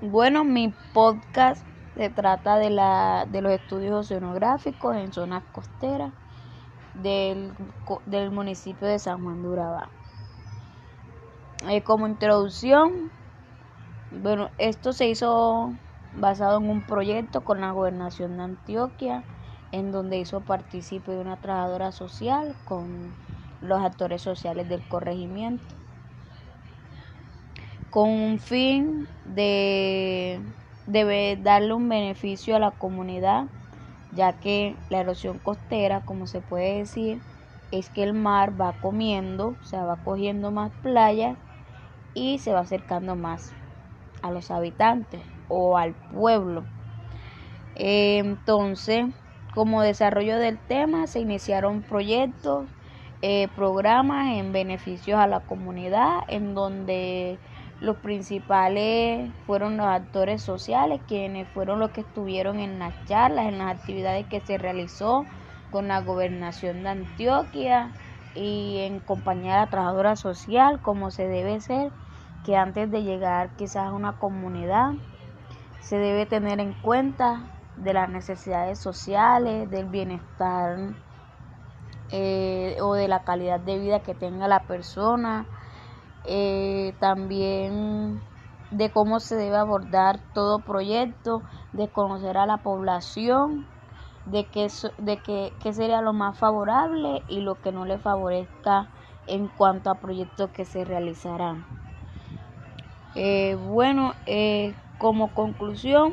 Bueno, mi podcast se trata de, la, de los estudios oceanográficos en zonas costeras del, del municipio de San Juan de Urabá. Eh, como introducción, bueno, esto se hizo basado en un proyecto con la gobernación de Antioquia, en donde hizo partícipe de una trabajadora social con los actores sociales del corregimiento con un fin de, darle un beneficio a la comunidad, ya que la erosión costera, como se puede decir, es que el mar va comiendo, o sea, va cogiendo más playas y se va acercando más a los habitantes o al pueblo. Entonces, como desarrollo del tema, se iniciaron proyectos, eh, programas en beneficios a la comunidad, en donde los principales fueron los actores sociales, quienes fueron los que estuvieron en las charlas, en las actividades que se realizó con la gobernación de Antioquia y en compañía de la trabajadora social, como se debe ser, que antes de llegar quizás a una comunidad se debe tener en cuenta de las necesidades sociales, del bienestar eh, o de la calidad de vida que tenga la persona, eh, también de cómo se debe abordar todo proyecto, de conocer a la población, de qué, de qué, sería lo más favorable y lo que no le favorezca en cuanto a proyectos que se realizarán. Eh, bueno, eh, como conclusión,